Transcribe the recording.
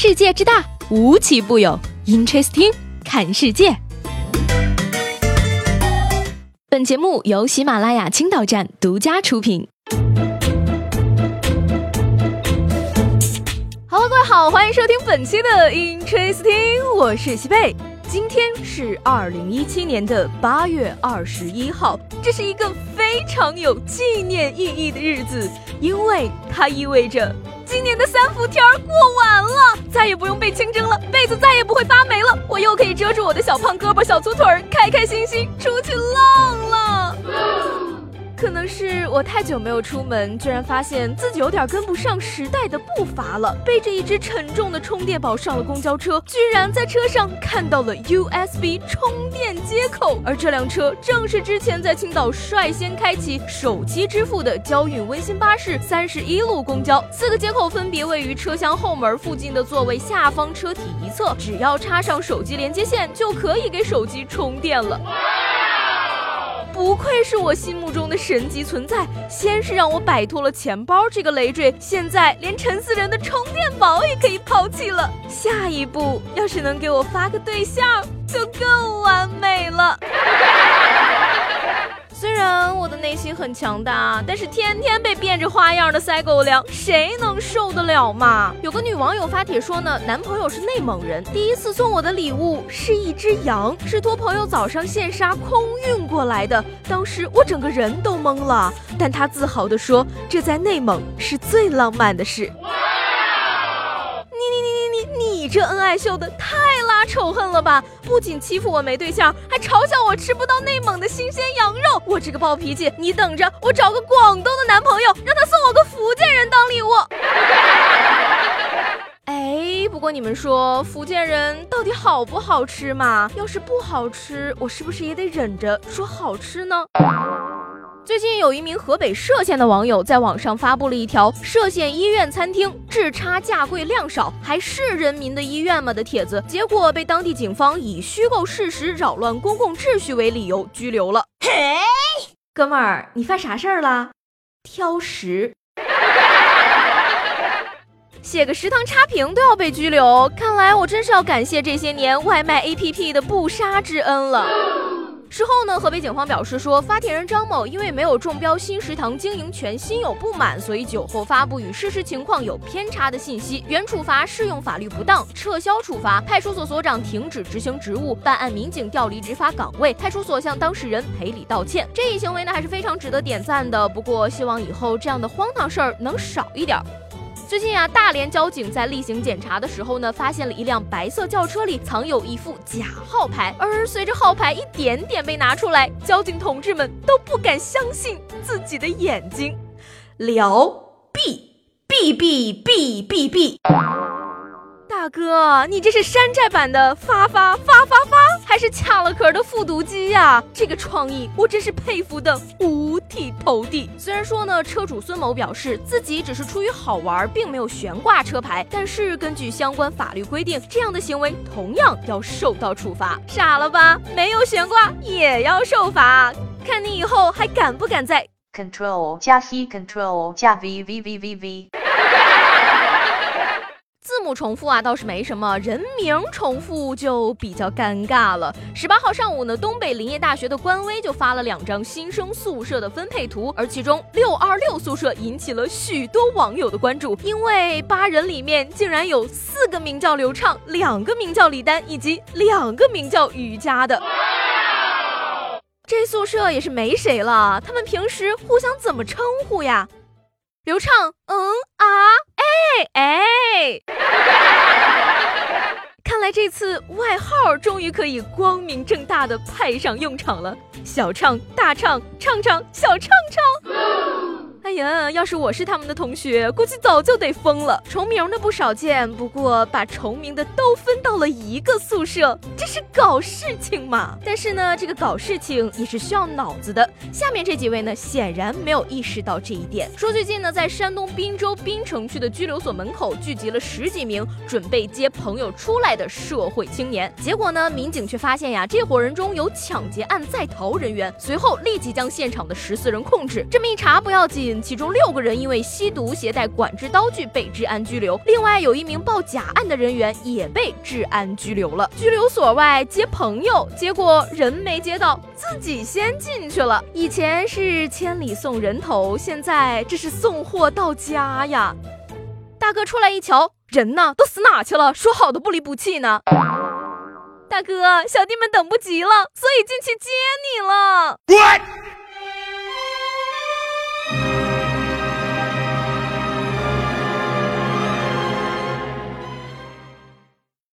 世界之大，无奇不有。Interesting，看世界。本节目由喜马拉雅青岛站独家出品。Hello，各位好，欢迎收听本期的 Interesting，我是西贝。今天是二零一七年的八月二十一号，这是一个非常有纪念意义的日子，因为它意味着今年的三伏天过完，再也不用被清蒸了，被子再也不会发霉了，我又可以遮住我的小胖胳膊、小粗腿儿，开开心心出去浪。可能是我太久没有出门，居然发现自己有点跟不上时代的步伐了。背着一只沉重的充电宝上了公交车，居然在车上看到了 USB 充电接口，而这辆车正是之前在青岛率先开启手机支付的交运温馨巴士三十一路公交。四个接口分别位于车厢后门附近的座位下方车体一侧，只要插上手机连接线，就可以给手机充电了。不愧是我心目中的神级存在，先是让我摆脱了钱包这个累赘，现在连陈思仁的充电宝也可以抛弃了。下一步，要是能给我发个对象，就更完美了。内心很强大，但是天天被变着花样的塞狗粮，谁能受得了嘛？有个女网友发帖说呢，男朋友是内蒙人，第一次送我的礼物是一只羊，是托朋友早上现杀空运过来的。当时我整个人都懵了，但他自豪地说，这在内蒙是最浪漫的事。你你你你你你这恩爱秀的太拉仇恨了吧！不仅欺负我没对象，还嘲笑我吃不到内蒙的新鲜羊肉。我这个暴脾气，你等着，我找个广东的男朋友，让他送我个福建人当礼物。哎，不过你们说福建人到底好不好吃嘛？要是不好吃，我是不是也得忍着说好吃呢？最近有一名河北涉县的网友在网上发布了一条涉县医院餐厅质差价贵量少，还是人民的医院吗的帖子，结果被当地警方以虚构事实、扰乱公共秩序为理由拘留了。嘿，哥们儿，你犯啥事儿了？挑食，写个食堂差评都要被拘留，看来我真是要感谢这些年外卖 APP 的不杀之恩了。事后呢，河北警方表示说，发帖人张某因为没有中标新食堂经营权心有不满，所以酒后发布与事实情况有偏差的信息，原处罚适用法律不当，撤销处罚，派出所所长停止执行职务，办案民警调离执法岗位，派出所向当事人赔礼道歉。这一行为呢，还是非常值得点赞的。不过，希望以后这样的荒唐事儿能少一点。最近啊，大连交警在例行检查的时候呢，发现了一辆白色轿车里藏有一副假号牌，而随着号牌一点点被拿出来，交警同志们都不敢相信自己的眼睛。辽 B B B B B B。大哥，你这是山寨版的发发发发发，还是卡了壳的复读机呀？这个创意我真是佩服的无剃头地。虽然说呢，车主孙某表示自己只是出于好玩，并没有悬挂车牌，但是根据相关法律规定，这样的行为同样要受到处罚。傻了吧？没有悬挂也要受罚？看你以后还敢不敢再 Control 加 C Control 加 V V V V V。重复啊倒是没什么，人名重复就比较尴尬了。十八号上午呢，东北林业大学的官微就发了两张新生宿舍的分配图，而其中六二六宿舍引起了许多网友的关注，因为八人里面竟然有四个名叫刘畅，两个名叫李丹，以及两个名叫瑜伽的。这宿舍也是没谁了，他们平时互相怎么称呼呀？刘畅，嗯啊，哎哎，看来这次外号终于可以光明正大的派上用场了。小唱、大唱，唱唱、小唱唱。要是我是他们的同学，估计早就得疯了。重名的不少见，不过把重名的都分到了一个宿舍，这是搞事情嘛？但是呢，这个搞事情也是需要脑子的。下面这几位呢，显然没有意识到这一点。说最近呢，在山东滨州滨城区的拘留所门口聚集了十几名准备接朋友出来的社会青年，结果呢，民警却发现呀，这伙人中有抢劫案在逃人员，随后立即将现场的十四人控制。这么一查不要紧。其中六个人因为吸毒、携带管制刀具被治安拘留，另外有一名报假案的人员也被治安拘留了。拘留所外接朋友，结果人没接到，自己先进去了。以前是千里送人头，现在这是送货到家呀！大哥出来一瞧，人呢？都死哪去了？说好的不离不弃呢？大哥，小弟们等不及了，所以进去接你了。